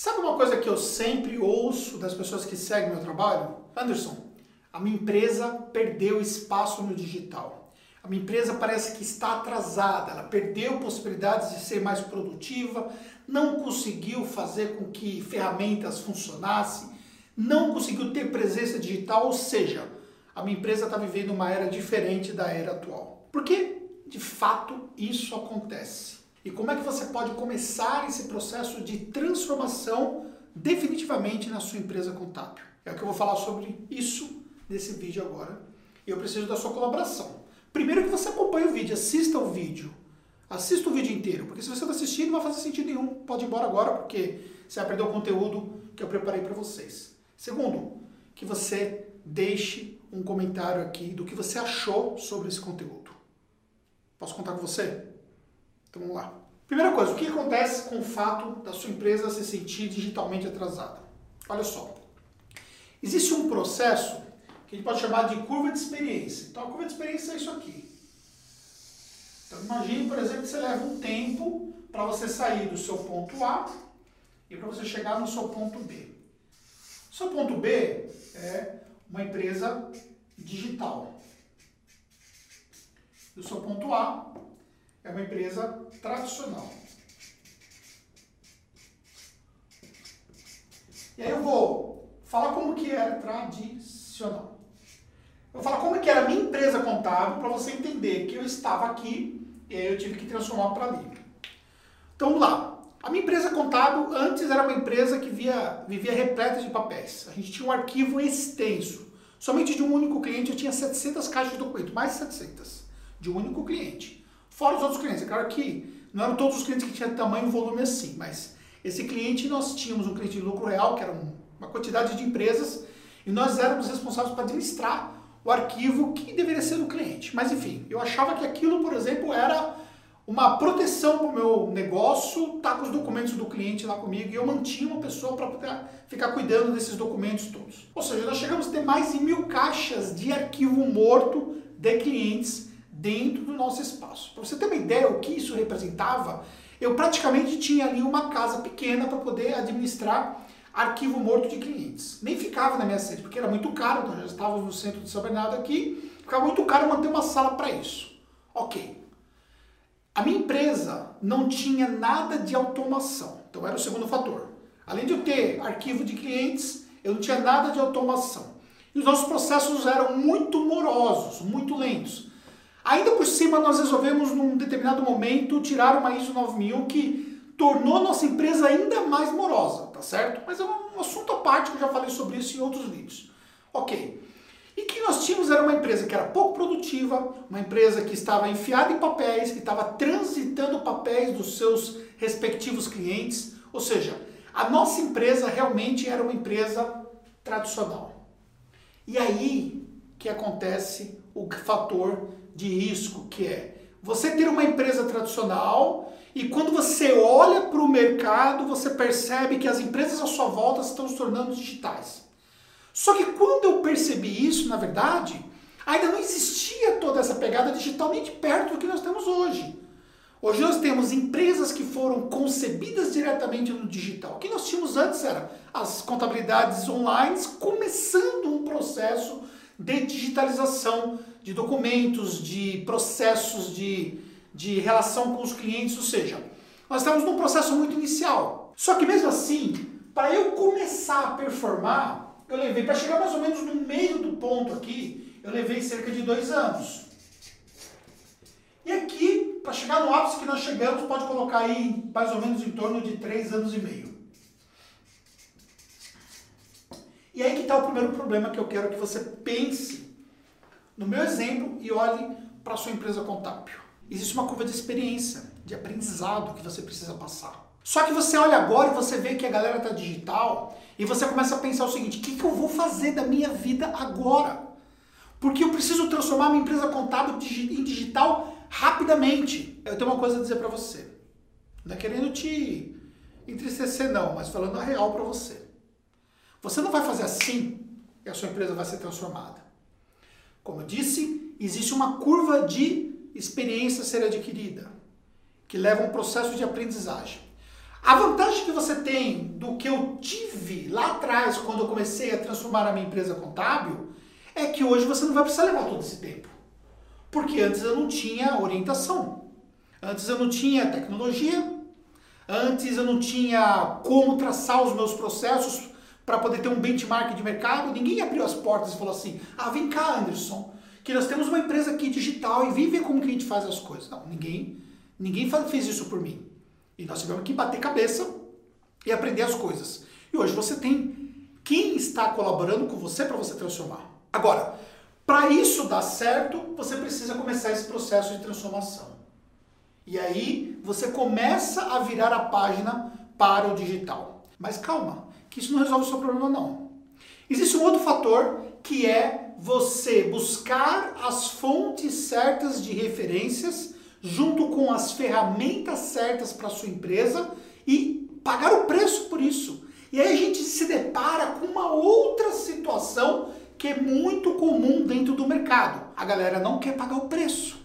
Sabe uma coisa que eu sempre ouço das pessoas que seguem meu trabalho? Anderson, a minha empresa perdeu espaço no digital. A minha empresa parece que está atrasada, ela perdeu possibilidades de ser mais produtiva, não conseguiu fazer com que ferramentas funcionassem, não conseguiu ter presença digital, ou seja, a minha empresa está vivendo uma era diferente da era atual. Por que de fato isso acontece? E como é que você pode começar esse processo de transformação definitivamente na sua empresa contábil? É o que eu vou falar sobre isso nesse vídeo agora. E eu preciso da sua colaboração. Primeiro que você acompanhe o vídeo, assista o vídeo. Assista o vídeo inteiro, porque se você não assistir não vai fazer sentido nenhum. Pode ir embora agora, porque você vai perder o conteúdo que eu preparei para vocês. Segundo, que você deixe um comentário aqui do que você achou sobre esse conteúdo. Posso contar com você? Então vamos lá. Primeira coisa, o que acontece com o fato da sua empresa se sentir digitalmente atrasada? Olha só. Existe um processo que a gente pode chamar de curva de experiência. Então a curva de experiência é isso aqui. Então imagine, por exemplo, que você leva um tempo para você sair do seu ponto A e para você chegar no seu ponto B. O seu ponto B é uma empresa digital. E o seu ponto A é uma empresa tradicional. E aí eu vou falar como que era tradicional. Eu vou falar como que era a minha empresa contábil para você entender que eu estava aqui e aí eu tive que transformar para ali. Então vamos lá. A minha empresa contábil antes era uma empresa que via, vivia repleta de papéis. A gente tinha um arquivo extenso. Somente de um único cliente eu tinha 700 caixas de documento, mais de 700, de um único cliente. Fora os outros clientes. É claro que não eram todos os clientes que tinham tamanho e volume assim, mas esse cliente nós tínhamos um cliente de lucro real, que era uma quantidade de empresas, e nós éramos responsáveis para administrar o arquivo que deveria ser do cliente. Mas enfim, eu achava que aquilo, por exemplo, era uma proteção para o meu negócio, tá com os documentos do cliente lá comigo, e eu mantinha uma pessoa para ficar cuidando desses documentos todos. Ou seja, nós chegamos a ter mais de mil caixas de arquivo morto de clientes dentro do nosso espaço. Para você ter uma ideia o que isso representava, eu praticamente tinha ali uma casa pequena para poder administrar arquivo morto de clientes. Nem ficava na minha sede, porque era muito caro, nós já estávamos no centro de São Bernardo aqui, ficava muito caro manter uma sala para isso. Ok. A minha empresa não tinha nada de automação, então era o segundo fator. Além de eu ter arquivo de clientes, eu não tinha nada de automação. E os nossos processos eram muito morosos, muito lentos. Ainda por cima, nós resolvemos, num determinado momento, tirar uma ISO 9000 que tornou nossa empresa ainda mais morosa, tá certo? Mas é um assunto à parte que eu já falei sobre isso em outros vídeos. Ok. E que nós tínhamos era uma empresa que era pouco produtiva, uma empresa que estava enfiada em papéis, que estava transitando papéis dos seus respectivos clientes. Ou seja, a nossa empresa realmente era uma empresa tradicional. E aí que acontece o fator de risco, que é você ter uma empresa tradicional e quando você olha para o mercado, você percebe que as empresas à sua volta estão se tornando digitais. Só que quando eu percebi isso, na verdade, ainda não existia toda essa pegada digital nem de perto do que nós temos hoje. Hoje nós temos empresas que foram concebidas diretamente no digital. O que nós tínhamos antes era as contabilidades online começando um processo de digitalização de documentos, de processos de, de relação com os clientes, ou seja, nós estamos num processo muito inicial. Só que mesmo assim, para eu começar a performar, eu levei, para chegar mais ou menos no meio do ponto aqui, eu levei cerca de dois anos. E aqui, para chegar no ápice que nós chegamos, pode colocar aí mais ou menos em torno de três anos e meio. E aí que está o primeiro problema que eu quero que você pense no meu exemplo e olhe para sua empresa contábil. Existe uma curva de experiência, de aprendizado que você precisa passar. Só que você olha agora e você vê que a galera está digital e você começa a pensar o seguinte: o que, que eu vou fazer da minha vida agora? Porque eu preciso transformar minha empresa contábil em digital rapidamente. Eu tenho uma coisa a dizer para você. Não é querendo te entristecer, não, mas falando a real para você. Você não vai fazer assim e a sua empresa vai ser transformada. Como eu disse, existe uma curva de experiência a ser adquirida, que leva a um processo de aprendizagem. A vantagem que você tem do que eu lá atrás, quando eu comecei a transformar a minha empresa contábil, é que hoje você não vai precisar levar todo esse tempo. Porque antes eu não tinha orientação. Antes eu não tinha tecnologia. Antes eu não tinha como traçar os meus processos para poder ter um benchmark de mercado. Ninguém abriu as portas e falou assim: ah, vem cá, Anderson, que nós temos uma empresa aqui digital e vem ver como que a gente faz as coisas. Não, ninguém, ninguém fez isso por mim. E nós tivemos que bater cabeça e aprender as coisas. E hoje você tem quem está colaborando com você para você transformar. Agora, para isso dar certo, você precisa começar esse processo de transformação. E aí você começa a virar a página para o digital. Mas calma, que isso não resolve o seu problema não. Existe um outro fator que é você buscar as fontes certas de referências junto com as ferramentas certas para sua empresa e pagar o preço por isso. E aí a gente se depara com uma outra situação que é muito comum dentro do mercado. A galera não quer pagar o preço.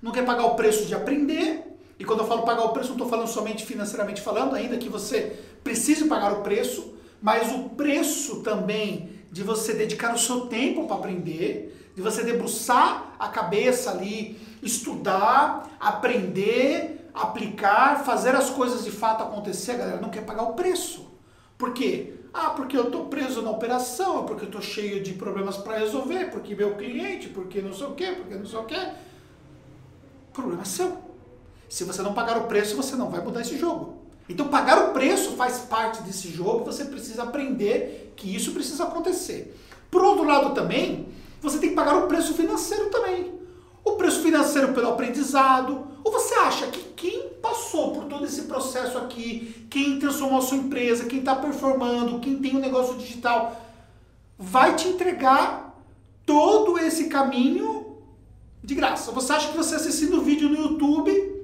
Não quer pagar o preço de aprender. E quando eu falo pagar o preço, não estou falando somente financeiramente falando, ainda que você precise pagar o preço, mas o preço também de você dedicar o seu tempo para aprender, de você debruçar a cabeça ali, estudar, aprender, aplicar, fazer as coisas de fato acontecer, a galera não quer pagar o preço. Por quê? Ah, porque eu estou preso na operação, porque eu estou cheio de problemas para resolver, porque meu cliente, porque não sei o quê, porque não sei o quê. Problema seu. Se você não pagar o preço, você não vai mudar esse jogo. Então, pagar o preço faz parte desse jogo, você precisa aprender que isso precisa acontecer. Por outro lado, também, você tem que pagar o preço financeiro também. O preço financeiro pelo aprendizado. Ou você acha que quem passou por todo esse processo aqui, quem transformou a sua empresa, quem está performando, quem tem um negócio digital, vai te entregar todo esse caminho de graça? Você acha que você assistindo o vídeo no YouTube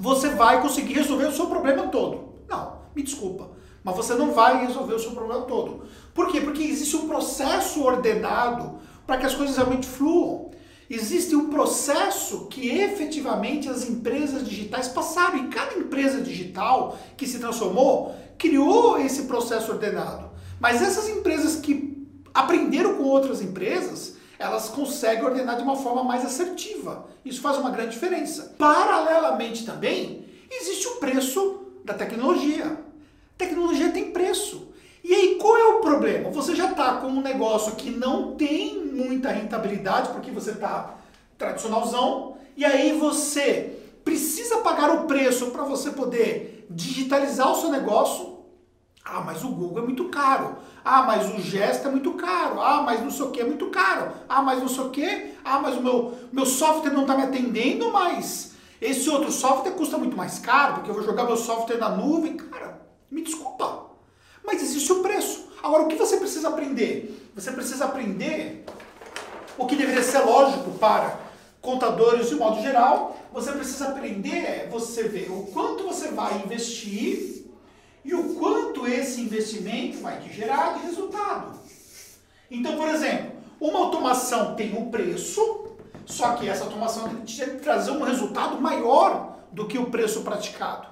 você vai conseguir resolver o seu problema todo. Não, me desculpa, mas você não vai resolver o seu problema todo. Por quê? Porque existe um processo ordenado para que as coisas realmente fluam. Existe um processo que efetivamente as empresas digitais passaram e cada empresa digital que se transformou criou esse processo ordenado. Mas essas empresas que aprenderam com outras empresas, elas conseguem ordenar de uma forma mais assertiva. Isso faz uma grande diferença. Paralelamente também, existe o preço da tecnologia. Tecnologia tem preço. E aí, qual é o problema? Você já está com um negócio que não tem muita rentabilidade, porque você está tradicionalzão, e aí você precisa pagar o preço para você poder digitalizar o seu negócio. Ah, mas o Google é muito caro. Ah, mas o gesto é muito caro. Ah, mas não sei o que é muito caro. Ah, mas não sei o que. Ah, mas o meu, meu software não está me atendendo mais. Esse outro software custa muito mais caro, porque eu vou jogar meu software na nuvem. Cara, me desculpa. Mas existe o preço. Agora, o que você precisa aprender? Você precisa aprender o que deveria ser lógico para contadores de modo geral. Você precisa aprender, é você ver o quanto você vai investir e o quanto esse investimento vai te gerar de resultado. Então, por exemplo, uma automação tem um preço, só que essa automação tem que trazer um resultado maior do que o preço praticado.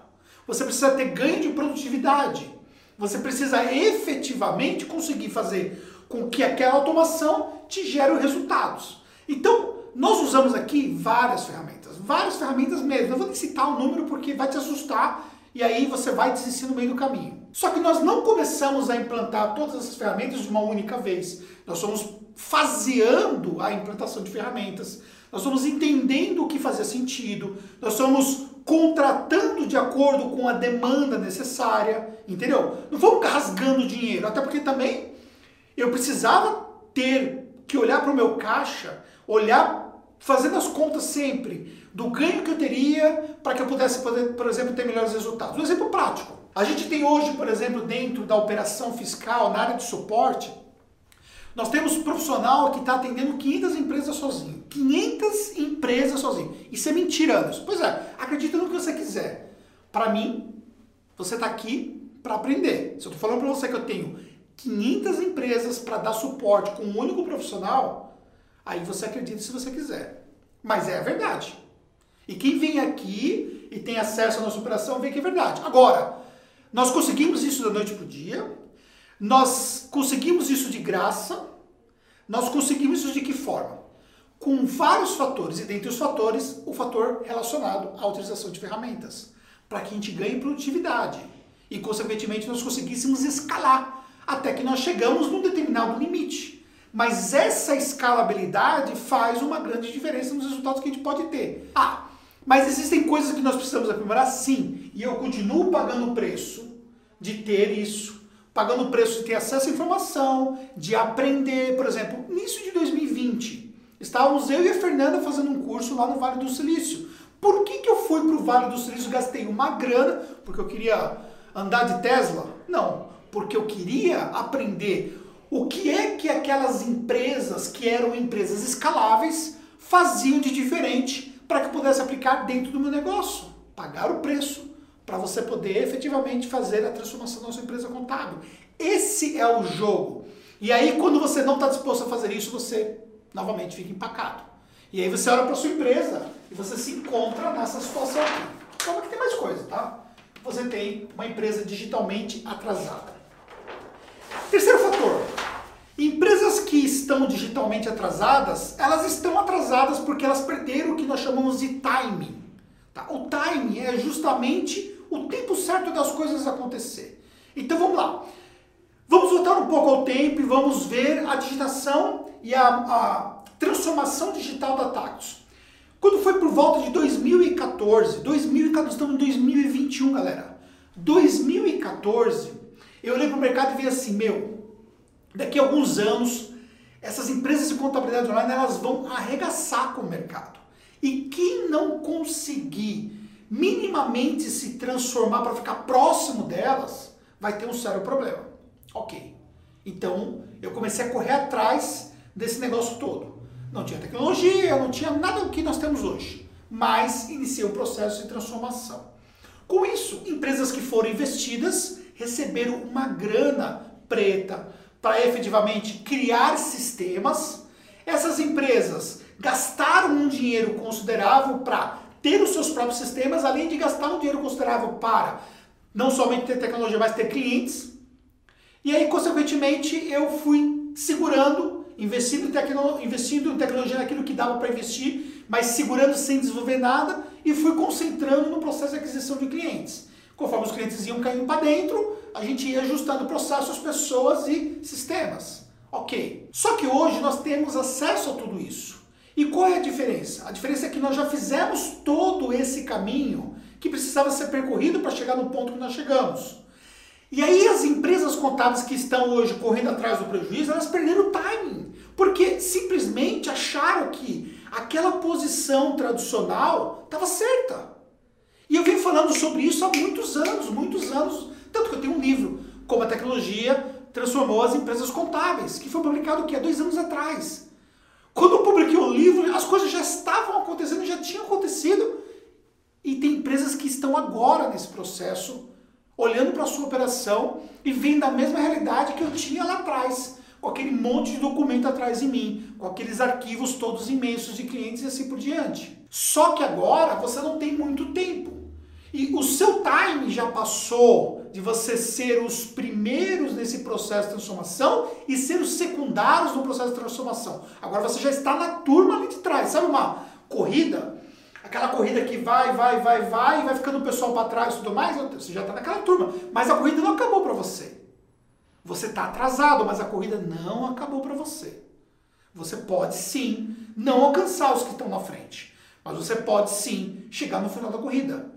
Você precisa ter ganho de produtividade. Você precisa efetivamente conseguir fazer com que aquela automação te gere resultados. Então, nós usamos aqui várias ferramentas, várias ferramentas mesmo. Eu vou citar o número porque vai te assustar e aí você vai desistir no meio do caminho. Só que nós não começamos a implantar todas essas ferramentas de uma única vez. Nós somos faseando a implantação de ferramentas. Nós somos entendendo o que fazia sentido. Nós somos contratando de acordo com a demanda necessária, entendeu? Não vamos rasgando dinheiro, até porque também eu precisava ter que olhar para o meu caixa, olhar fazendo as contas sempre do ganho que eu teria para que eu pudesse, poder, por exemplo, ter melhores resultados. Um exemplo prático. A gente tem hoje, por exemplo, dentro da operação fiscal, na área de suporte, nós temos um profissional que está atendendo 500 empresas sozinho. 500 empresas sozinho. Isso é mentira, Anderson. Pois é, acredita no que você quiser. Para mim, você está aqui para aprender. Se eu estou falando para você que eu tenho 500 empresas para dar suporte com um único profissional, aí você acredita se você quiser. Mas é a verdade. E quem vem aqui e tem acesso à nossa operação vê que é verdade. Agora, nós conseguimos isso da noite para o dia. Nós conseguimos isso de graça. Nós conseguimos isso de que forma? Com vários fatores, e dentre os fatores, o fator relacionado à utilização de ferramentas, para que a gente ganhe produtividade e, consequentemente, nós conseguíssemos escalar até que nós chegamos num determinado limite. Mas essa escalabilidade faz uma grande diferença nos resultados que a gente pode ter. Ah, mas existem coisas que nós precisamos aprimorar? Sim. E eu continuo pagando o preço de ter isso. Pagando o preço de ter acesso à informação, de aprender. Por exemplo, início de 2020, estávamos eu e a Fernanda fazendo um curso lá no Vale do Silício. Por que, que eu fui para o Vale do Silício gastei uma grana? Porque eu queria andar de Tesla? Não. Porque eu queria aprender o que é que aquelas empresas que eram empresas escaláveis faziam de diferente para que pudesse aplicar dentro do meu negócio, pagar o preço para você poder efetivamente fazer a transformação da sua empresa contábil. Esse é o jogo. E aí, quando você não está disposto a fazer isso, você novamente fica empacado. E aí você olha para sua empresa e você se encontra nessa situação aqui. Que tem mais coisa, tá? Você tem uma empresa digitalmente atrasada. Empresas que estão digitalmente atrasadas, elas estão atrasadas porque elas perderam o que nós chamamos de timing. Tá? O timing é justamente o tempo certo das coisas acontecer. Então vamos lá. Vamos voltar um pouco ao tempo e vamos ver a digitação e a, a transformação digital da Tactus. Quando foi por volta de 2014, 2014 estamos em 2021, galera. 2014, eu olhei para o mercado e vi assim, meu, daqui a alguns anos, essas empresas de contabilidade online elas vão arregaçar com o mercado. E quem não conseguir minimamente se transformar para ficar próximo delas, vai ter um sério problema. Ok. Então eu comecei a correr atrás desse negócio todo. Não tinha tecnologia, não tinha nada do que nós temos hoje, mas iniciei o processo de transformação. Com isso, empresas que foram investidas receberam uma grana preta para efetivamente criar sistemas. Essas empresas gastaram um dinheiro considerável para ter os seus próprios sistemas, além de gastar um dinheiro considerável para não somente ter tecnologia, mas ter clientes. E aí, consequentemente, eu fui segurando, investindo em, tecno, investindo em tecnologia naquilo que dava para investir, mas segurando sem desenvolver nada e fui concentrando no processo de aquisição de clientes. Conforme os clientes iam caindo para dentro, a gente ia ajustando processos, pessoas e sistemas. Ok. Só que hoje nós temos acesso a tudo isso. E qual é a diferença? A diferença é que nós já fizemos todo esse caminho que precisava ser percorrido para chegar no ponto que nós chegamos. E aí as empresas contábeis que estão hoje correndo atrás do prejuízo, elas perderam o timing, porque simplesmente acharam que aquela posição tradicional estava certa. E eu venho falando sobre isso há muitos anos, muitos anos. Tanto que eu tenho um livro, Como a Tecnologia Transformou as Empresas Contábeis, que foi publicado aqui há dois anos atrás. Quando eu publiquei o livro, as coisas já estavam acontecendo, já tinham acontecido. E tem empresas que estão agora nesse processo, olhando para a sua operação e vendo a mesma realidade que eu tinha lá atrás, com aquele monte de documento atrás de mim, com aqueles arquivos todos imensos de clientes e assim por diante. Só que agora você não tem muito tempo. E o seu time já passou de você ser os primeiros nesse processo de transformação e ser os secundários no processo de transformação. Agora você já está na turma ali de trás. Sabe uma corrida? Aquela corrida que vai, vai, vai, vai, e vai ficando o pessoal para trás e tudo mais. Você já está naquela turma. Mas a corrida não acabou para você. Você está atrasado, mas a corrida não acabou para você. Você pode sim não alcançar os que estão na frente. Mas você pode sim chegar no final da corrida.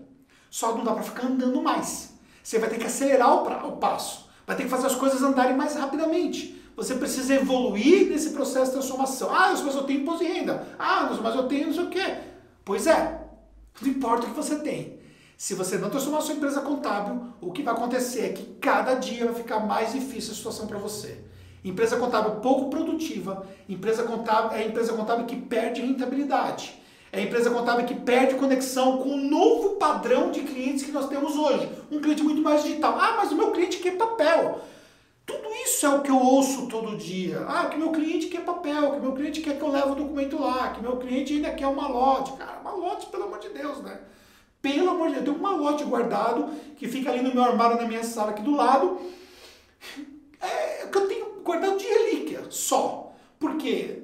Só não dá para ficar andando mais. Você vai ter que acelerar o, o passo. Vai ter que fazer as coisas andarem mais rapidamente. Você precisa evoluir nesse processo de transformação. Ah, mas eu tenho imposto de renda. Ah, mas eu tenho não sei o quê. Pois é, não importa o que você tem. Se você não transformar sua empresa contábil, o que vai acontecer é que cada dia vai ficar mais difícil a situação para você. Empresa contábil pouco produtiva, empresa contábil é empresa contábil que perde rentabilidade. É a empresa contábil que perde conexão com o novo padrão de clientes que nós temos hoje. Um cliente muito mais digital. Ah, mas o meu cliente quer papel. Tudo isso é o que eu ouço todo dia. Ah, que meu cliente quer papel, que meu cliente quer que eu leve o documento lá, que meu cliente ainda quer uma lote. Cara, uma lote, pelo amor de Deus, né? Pelo amor de Deus, eu tenho uma lote guardado que fica ali no meu armário, na minha sala aqui do lado. É o que eu tenho guardado de relíquia, só. Porque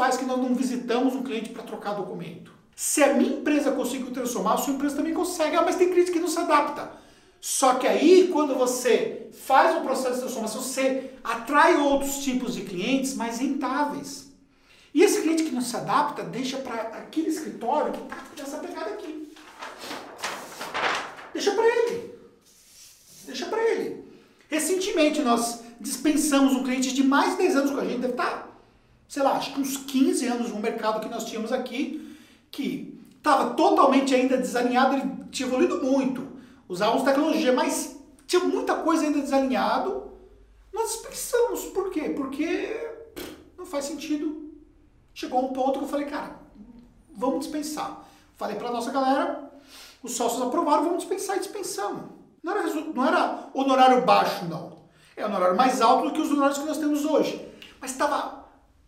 faz que nós não visitamos um cliente para trocar documento? Se a minha empresa conseguiu transformar, a sua empresa também consegue. Ah, mas tem cliente que não se adapta. Só que aí, quando você faz o processo de transformação, você atrai outros tipos de clientes mais rentáveis. E esse cliente que não se adapta, deixa para aquele escritório que está nessa pegada aqui. Deixa para ele. Deixa para ele. Recentemente nós dispensamos um cliente de mais de 10 anos com a gente, deve estar, tá, sei lá, acho que uns 15 anos no mercado que nós tínhamos aqui, que estava totalmente ainda desalinhado, ele tinha evoluído muito. Usávamos tecnologia, mas tinha muita coisa ainda desalinhado. Nós dispensamos. Por quê? Porque não faz sentido. Chegou um ponto que eu falei, cara, vamos dispensar. Falei para nossa galera, os sócios aprovaram, vamos dispensar e dispensamos. Não era, não era honorário baixo, não. É honorário mais alto do que os honorários que nós temos hoje. Mas estava.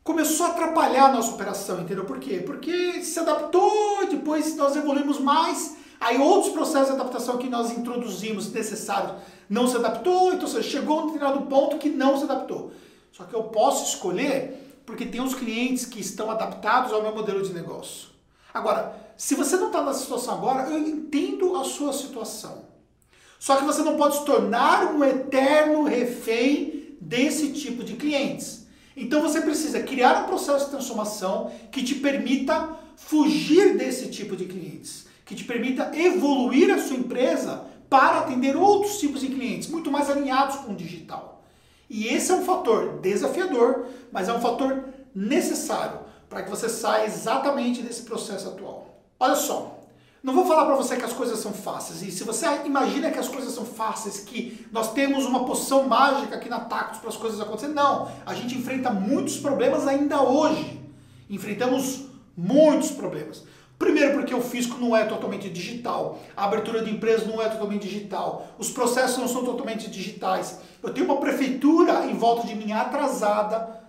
Começou a atrapalhar a nossa operação, entendeu? Por quê? Porque se adaptou, depois nós evoluímos mais, aí outros processos de adaptação que nós introduzimos necessários não se adaptou, então chegou a um determinado ponto que não se adaptou. Só que eu posso escolher porque tem os clientes que estão adaptados ao meu modelo de negócio. Agora, se você não está nessa situação agora, eu entendo a sua situação. Só que você não pode se tornar um eterno refém desse tipo de clientes. Então você precisa criar um processo de transformação que te permita fugir desse tipo de clientes, que te permita evoluir a sua empresa para atender outros tipos de clientes, muito mais alinhados com o digital. E esse é um fator desafiador, mas é um fator necessário para que você saia exatamente desse processo atual. Olha só, não vou falar para você que as coisas são fáceis. E se você imagina que as coisas são fáceis, que nós temos uma poção mágica aqui na Tacos para as coisas acontecerem, não. A gente enfrenta muitos problemas ainda hoje. Enfrentamos muitos problemas. Primeiro porque o fisco não é totalmente digital, a abertura de empresas não é totalmente digital, os processos não são totalmente digitais. Eu tenho uma prefeitura em volta de mim atrasada.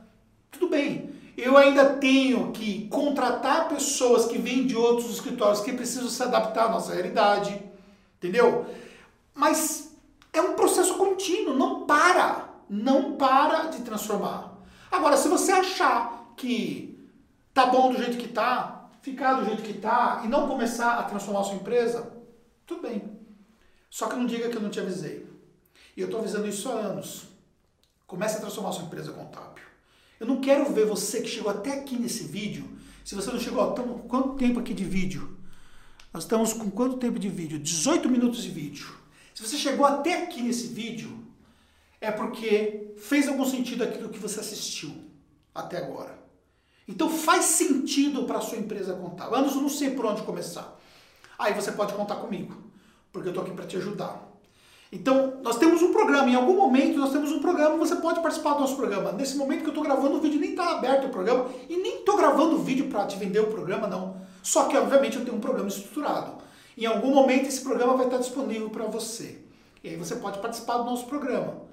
Tudo bem, eu ainda tenho que contratar pessoas que vêm de outros escritórios que precisam se adaptar à nossa realidade, entendeu? Mas é um processo contínuo, não para, não para de transformar. Agora, se você achar que tá bom do jeito que tá, ficar do jeito que tá e não começar a transformar a sua empresa, tudo bem. Só que não diga que eu não te avisei. E eu estou avisando isso há anos. Comece a transformar a sua empresa contábil. Eu não quero ver você que chegou até aqui nesse vídeo. Se você não chegou, estamos com quanto tempo aqui de vídeo? Nós estamos com quanto tempo de vídeo? 18 minutos de vídeo. Se você chegou até aqui nesse vídeo, é porque fez algum sentido aquilo que você assistiu até agora. Então faz sentido para a sua empresa contar. Eu não sei por onde começar. Aí você pode contar comigo, porque eu estou aqui para te ajudar. Então, nós temos um programa, em algum momento nós temos um programa, você pode participar do nosso programa. Nesse momento que eu estou gravando o vídeo, nem está aberto o programa, e nem estou gravando o vídeo para te vender o programa, não. Só que, obviamente, eu tenho um programa estruturado. Em algum momento esse programa vai estar disponível para você. E aí você pode participar do nosso programa.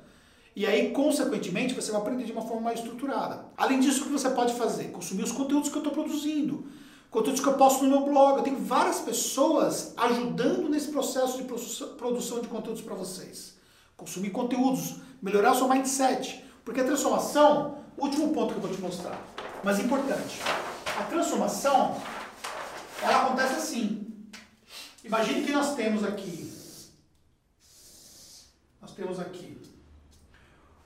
E aí, consequentemente, você vai aprender de uma forma mais estruturada. Além disso, o que você pode fazer? Consumir os conteúdos que eu estou produzindo conteúdos que eu posto no meu blog. Eu tenho várias pessoas ajudando nesse processo de produção de conteúdos para vocês. Consumir conteúdos, melhorar o seu mindset. Porque a transformação, último ponto que eu vou te mostrar, mas importante. A transformação, ela acontece assim. Imagine que nós temos aqui, nós temos aqui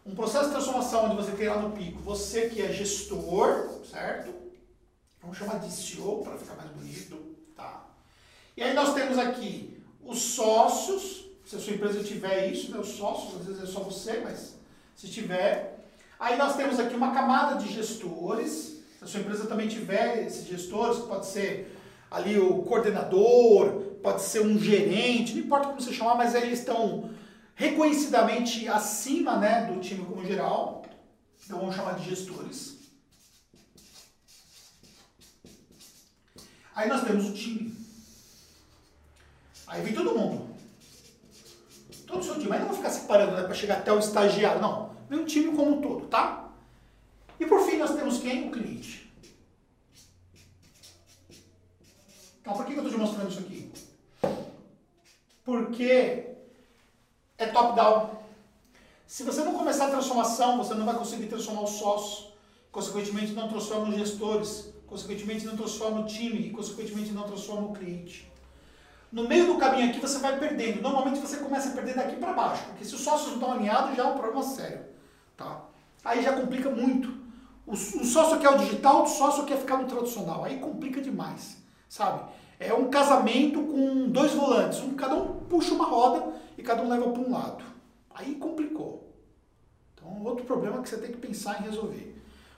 um processo de transformação onde você tem lá no pico, você que é gestor, certo? Vamos chamar de CEO para ficar mais bonito. Tá? E aí nós temos aqui os sócios, se a sua empresa tiver isso, né, os sócios, às vezes é só você, mas se tiver. Aí nós temos aqui uma camada de gestores, se a sua empresa também tiver esses gestores, pode ser ali o coordenador, pode ser um gerente, não importa como você chamar, mas eles estão reconhecidamente acima né, do time como geral, então vamos chamar de gestores. Aí nós temos o time. Aí vem todo mundo. Todo o seu time. Aí não vou ficar separando né, para chegar até o estagiário. Não. Vem o time como um todo, tá? E por fim nós temos quem? O cliente. Então por que eu estou te mostrando isso aqui? Porque é top-down. Se você não começar a transformação, você não vai conseguir transformar os sócios. consequentemente não transforma os gestores, consequentemente não transforma o time e consequentemente não transforma o cliente. No meio do caminho aqui você vai perdendo. Normalmente você começa a perder daqui para baixo, porque se os sócios não estão alinhados já é um problema sério. Tá? Aí já complica muito. O, o sócio quer o digital, o sócio quer ficar no tradicional. Aí complica demais, sabe? É um casamento com dois volantes. Um, cada um puxa uma roda e cada um leva para um lado. Aí complicou. Então, outro problema que você tem que pensar em resolver.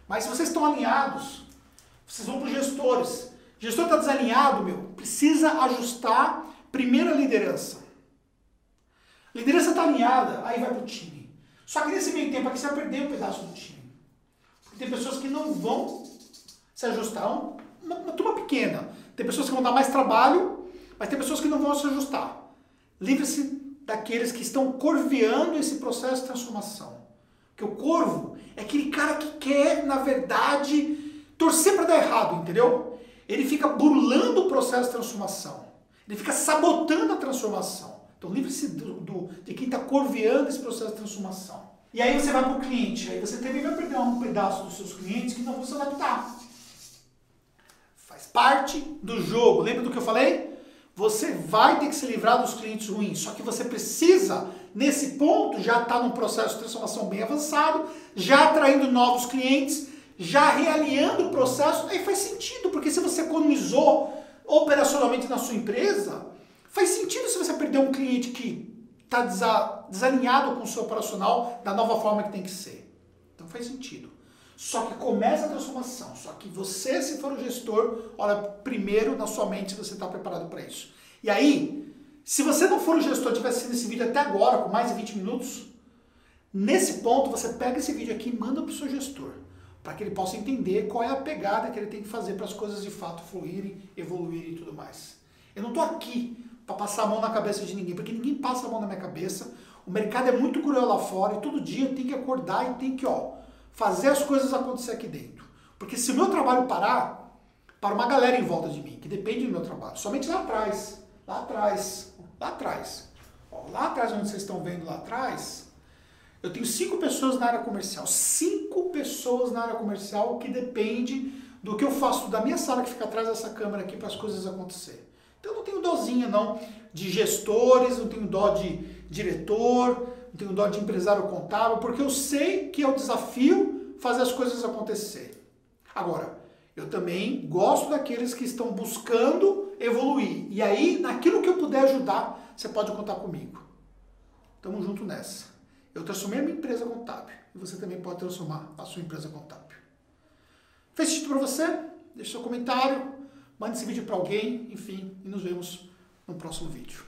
Mas se vocês estão alinhados, vocês vão para os gestores. O gestor está desalinhado, meu, precisa ajustar primeiro a liderança. A liderança está alinhada, aí vai para o time. Só que nesse meio tempo aqui você vai perder um pedaço do time. Porque tem pessoas que não vão se ajustar. Uma, uma turma pequena. Tem pessoas que vão dar mais trabalho, mas tem pessoas que não vão se ajustar. Livre-se daqueles que estão corveando esse processo de transformação. Porque o corvo é aquele cara que quer, na verdade, torcer para dar errado, entendeu? ele fica burlando o processo de transformação. Ele fica sabotando a transformação. Então livre-se de quem está corveando esse processo de transformação. E aí você vai para o cliente. Aí você também vai perder um pedaço dos seus clientes que não vão se adaptar. Faz parte do jogo. Lembra do que eu falei? Você vai ter que se livrar dos clientes ruins. Só que você precisa, nesse ponto, já estar tá num processo de transformação bem avançado, já atraindo novos clientes já realinhando o processo, aí faz sentido, porque se você economizou operacionalmente na sua empresa, faz sentido se você perder um cliente que está desalinhado com o seu operacional da nova forma que tem que ser. Então faz sentido. Só que começa a transformação. Só que você, se for o gestor, olha primeiro na sua mente se você está preparado para isso. E aí, se você não for o gestor, tiver assistindo esse vídeo até agora, com mais de 20 minutos, nesse ponto você pega esse vídeo aqui e manda para o seu gestor para que ele possa entender qual é a pegada que ele tem que fazer para as coisas de fato fluírem, evoluírem e tudo mais. Eu não estou aqui para passar a mão na cabeça de ninguém, porque ninguém passa a mão na minha cabeça. O mercado é muito cruel lá fora e todo dia tenho que acordar e tenho que ó, fazer as coisas acontecer aqui dentro. Porque se o meu trabalho parar, para uma galera em volta de mim, que depende do meu trabalho, somente lá atrás, lá atrás, lá atrás. Ó, lá atrás, onde vocês estão vendo lá atrás, eu tenho cinco pessoas na área comercial. Cinco pessoas na área comercial que depende do que eu faço da minha sala que fica atrás dessa câmera aqui para as coisas acontecerem. Então eu não tenho dozinha não de gestores, não tenho dó de diretor, não tenho dó de empresário contábil, porque eu sei que é o desafio fazer as coisas acontecer. Agora, eu também gosto daqueles que estão buscando evoluir. E aí, naquilo que eu puder ajudar, você pode contar comigo. Tamo junto nessa. Eu transformei a minha empresa contábil e você também pode transformar a sua empresa contábil. Fez sentido para você? Deixe seu comentário, mande esse vídeo para alguém, enfim, e nos vemos no próximo vídeo.